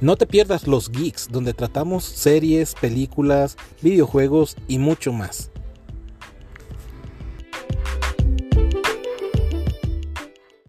No te pierdas Los Geeks, donde tratamos series, películas, videojuegos y mucho más.